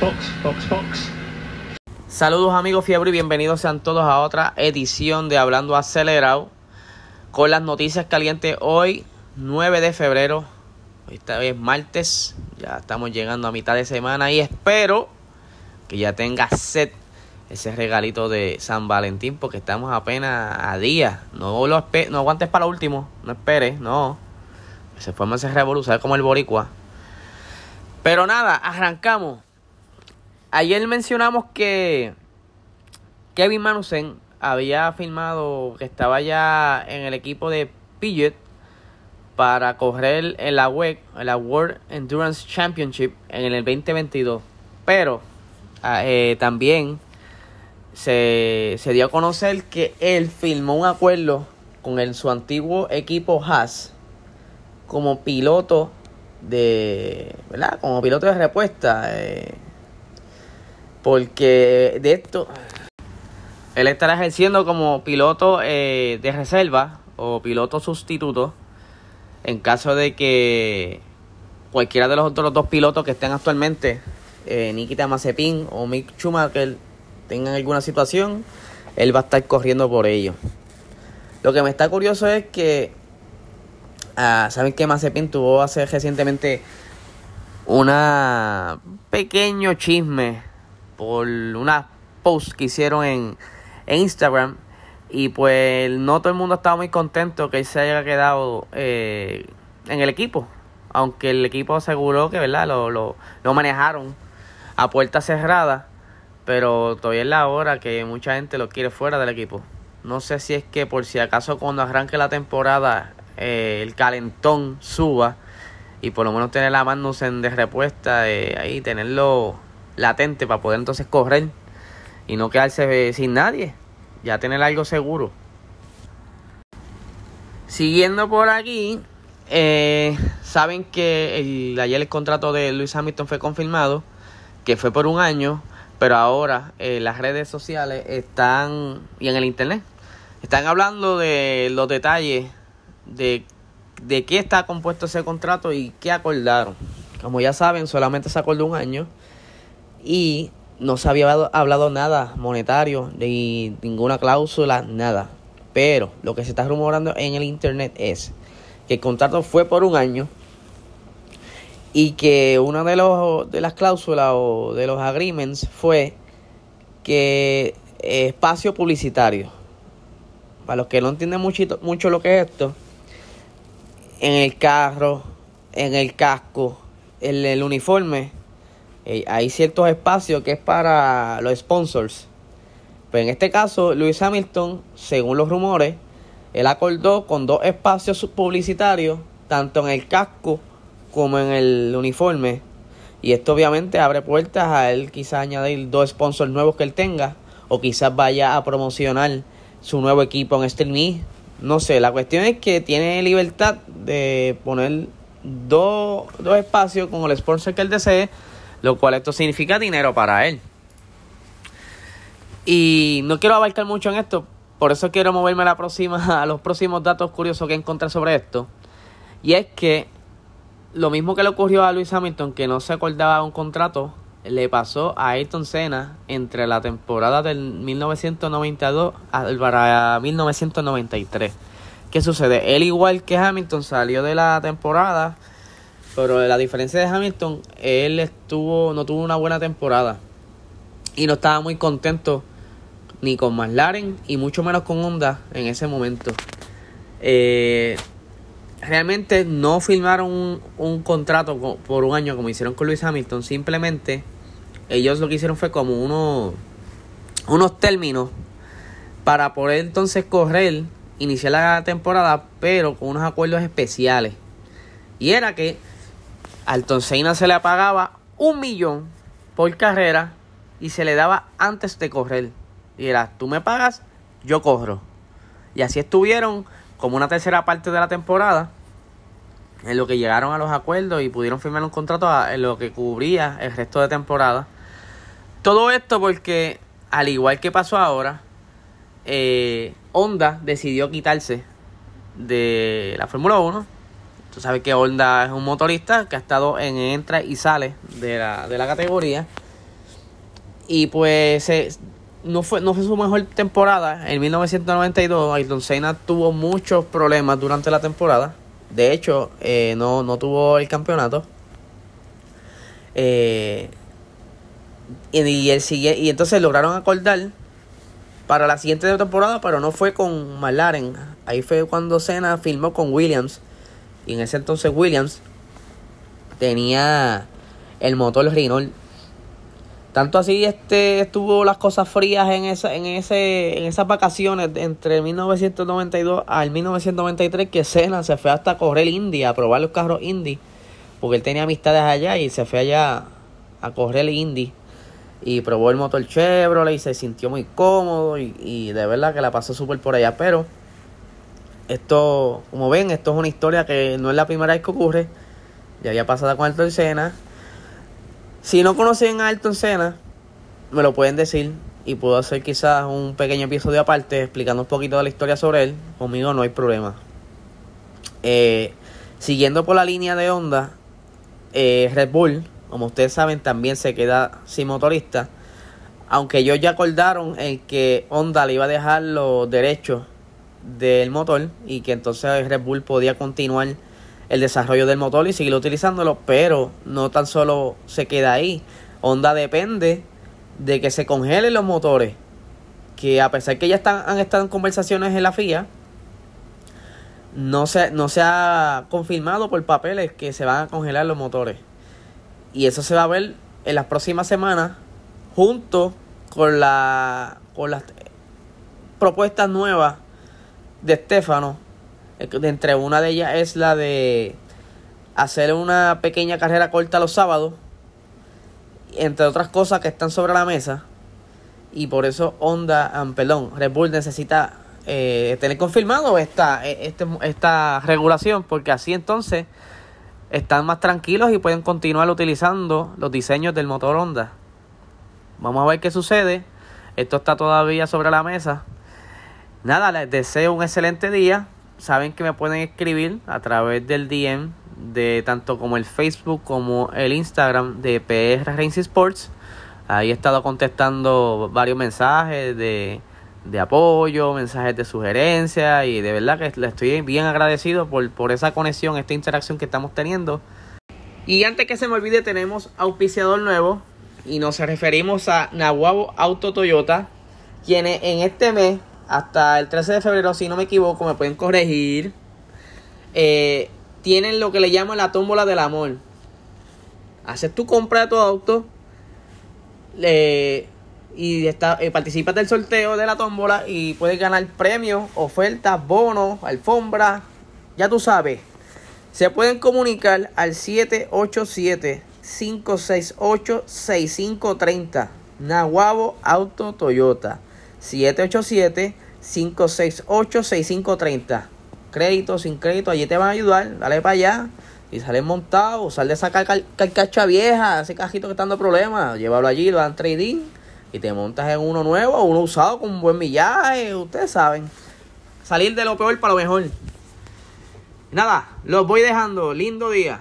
Box, box, box. Saludos amigos fiebre y bienvenidos sean todos a otra edición de Hablando Acelerado con las noticias calientes hoy 9 de febrero. Esta vez martes, ya estamos llegando a mitad de semana y espero que ya tenga set ese regalito de San Valentín porque estamos apenas a día. No lo no aguantes para lo último, no esperes, no. Se forma ese revolución como el boricua. Pero nada, arrancamos. Ayer mencionamos que Kevin Manusen había afirmado que estaba ya en el equipo de Piget para correr en la WEC, en la World Endurance Championship en el 2022. Pero ah, eh, también se, se, dio a conocer que él firmó un acuerdo con el, su antiguo equipo Haas como piloto de, ¿verdad? Como piloto de respuesta. Eh, porque de esto, él estará ejerciendo como piloto eh, de reserva o piloto sustituto en caso de que cualquiera de los otros dos pilotos que estén actualmente, eh, Nikita Mazepin o Mick Schumacher, tengan alguna situación, él va a estar corriendo por ello. Lo que me está curioso es que, ah, ¿saben que Mazepin tuvo hace recientemente una pequeño chisme por una post que hicieron en, Instagram. Y pues no todo el mundo estaba muy contento que él se haya quedado eh, en el equipo. Aunque el equipo aseguró que ¿verdad? Lo, lo, lo manejaron a puerta cerrada. Pero todavía es la hora que mucha gente lo quiere fuera del equipo. No sé si es que por si acaso cuando arranque la temporada eh, el calentón suba y por lo menos tener la mano en de respuesta, eh, ahí tenerlo latente para poder entonces correr y no quedarse sin nadie. Ya tener algo seguro. Siguiendo por aquí, eh, saben que el, ayer el contrato de Luis Hamilton fue confirmado, que fue por un año, pero ahora eh, las redes sociales están, y en el internet, están hablando de los detalles de, de qué está compuesto ese contrato y qué acordaron. Como ya saben, solamente se acordó un año y no se había hablado nada monetario, ni ninguna cláusula, nada. Pero lo que se está rumorando en el internet es que el contrato fue por un año y que una de, los, de las cláusulas o de los agreements fue que espacio publicitario. Para los que no entienden mucho, mucho lo que es esto, en el carro, en el casco, en el uniforme, eh, hay ciertos espacios que es para los sponsors. Pero en este caso, Luis Hamilton, según los rumores, él acordó con dos espacios publicitarios, tanto en el casco como en el uniforme. Y esto obviamente abre puertas a él quizás añadir dos sponsors nuevos que él tenga. O quizás vaya a promocionar su nuevo equipo en streaming. No sé, la cuestión es que tiene libertad de poner dos, dos espacios con el sponsor que él desee lo cual esto significa dinero para él. Y no quiero abarcar mucho en esto, por eso quiero moverme a, la próxima, a los próximos datos curiosos que encontré sobre esto. Y es que lo mismo que le ocurrió a Luis Hamilton, que no se acordaba un contrato, le pasó a Ayrton Senna entre la temporada del 1992 a 1993. ¿Qué sucede? Él igual que Hamilton salió de la temporada pero la diferencia de Hamilton, él estuvo, no tuvo una buena temporada. Y no estaba muy contento ni con McLaren y mucho menos con Honda en ese momento. Eh, realmente no firmaron un, contrato por un año como hicieron con Luis Hamilton. Simplemente ellos lo que hicieron fue como unos, unos términos para poder entonces correr, iniciar la temporada, pero con unos acuerdos especiales. Y era que al se le pagaba un millón por carrera y se le daba antes de correr. Y era, tú me pagas, yo corro. Y así estuvieron como una tercera parte de la temporada, en lo que llegaron a los acuerdos y pudieron firmar un contrato en lo que cubría el resto de temporada. Todo esto porque, al igual que pasó ahora, eh, Honda decidió quitarse de la Fórmula 1 Tú sabes que Honda es un motorista que ha estado en entra y sale de la, de la categoría. Y pues no, fue, no fue su mejor temporada. En 1992 Ayrton Senna tuvo muchos problemas durante la temporada. De hecho, eh, no, no tuvo el campeonato. Eh, y, y, el, y entonces lograron acordar para la siguiente temporada, pero no fue con McLaren. Ahí fue cuando Senna filmó con Williams. Y en ese entonces Williams tenía el motor Renault. Tanto así este estuvo las cosas frías en esa, en ese, en esas vacaciones entre 1992 al 1993 que Senna se fue hasta correr Indy a probar los carros Indy porque él tenía amistades allá y se fue allá a correr Indy y probó el motor Chevrolet y se sintió muy cómodo y, y de verdad que la pasó súper por allá. Pero esto, como ven, esto es una historia que no es la primera vez que ocurre. Ya había pasado con Ayrton Senna. Si no conocen a Ayrton me lo pueden decir y puedo hacer quizás un pequeño episodio aparte explicando un poquito de la historia sobre él. Conmigo no hay problema. Eh, siguiendo por la línea de Honda, eh, Red Bull como ustedes saben, también se queda sin motorista. Aunque ellos ya acordaron en que Honda le iba a dejar los derechos del motor y que entonces Red Bull podía continuar el desarrollo del motor y seguir utilizándolo, pero no tan solo se queda ahí. Honda depende de que se congelen los motores, que a pesar que ya están, han estado en conversaciones en la FIA, no se, no se ha confirmado por papeles que se van a congelar los motores. Y eso se va a ver en las próximas semanas junto con, la, con las propuestas nuevas de Estefano. Entre una de ellas es la de hacer una pequeña carrera corta los sábados. Entre otras cosas que están sobre la mesa. Y por eso Honda, um, perdón, Red Bull necesita eh, tener confirmado esta, e, este, esta regulación. Porque así entonces están más tranquilos y pueden continuar utilizando los diseños del motor Honda. Vamos a ver qué sucede. Esto está todavía sobre la mesa. Nada, les deseo un excelente día. Saben que me pueden escribir a través del DM de tanto como el Facebook como el Instagram de PR Racing Sports. Ahí he estado contestando varios mensajes de de apoyo, mensajes de sugerencia y de verdad que le estoy bien agradecido por, por esa conexión, esta interacción que estamos teniendo. Y antes que se me olvide, tenemos auspiciador nuevo y nos referimos a Nahuabo Auto Toyota, quienes en este mes, hasta el 13 de febrero, si no me equivoco, me pueden corregir, eh, tienen lo que le llaman la tómbola del amor. Haces tu compra de tu auto, le y está, eh, participas del sorteo de la tómbola y puedes ganar premios, ofertas, bonos, alfombra, ya tú sabes. Se pueden comunicar al 787-568-6530. Nahuabo Auto Toyota. 787-568-6530. Crédito, sin crédito, allí te van a ayudar. Dale para allá. Y sale montado, sal de esa carcacha vieja, ese cajito que está dando problemas. Llévalo allí, lo dan trading y te montas en uno nuevo, uno usado con un buen millaje, ustedes saben. Salir de lo peor para lo mejor. Nada, los voy dejando. Lindo día.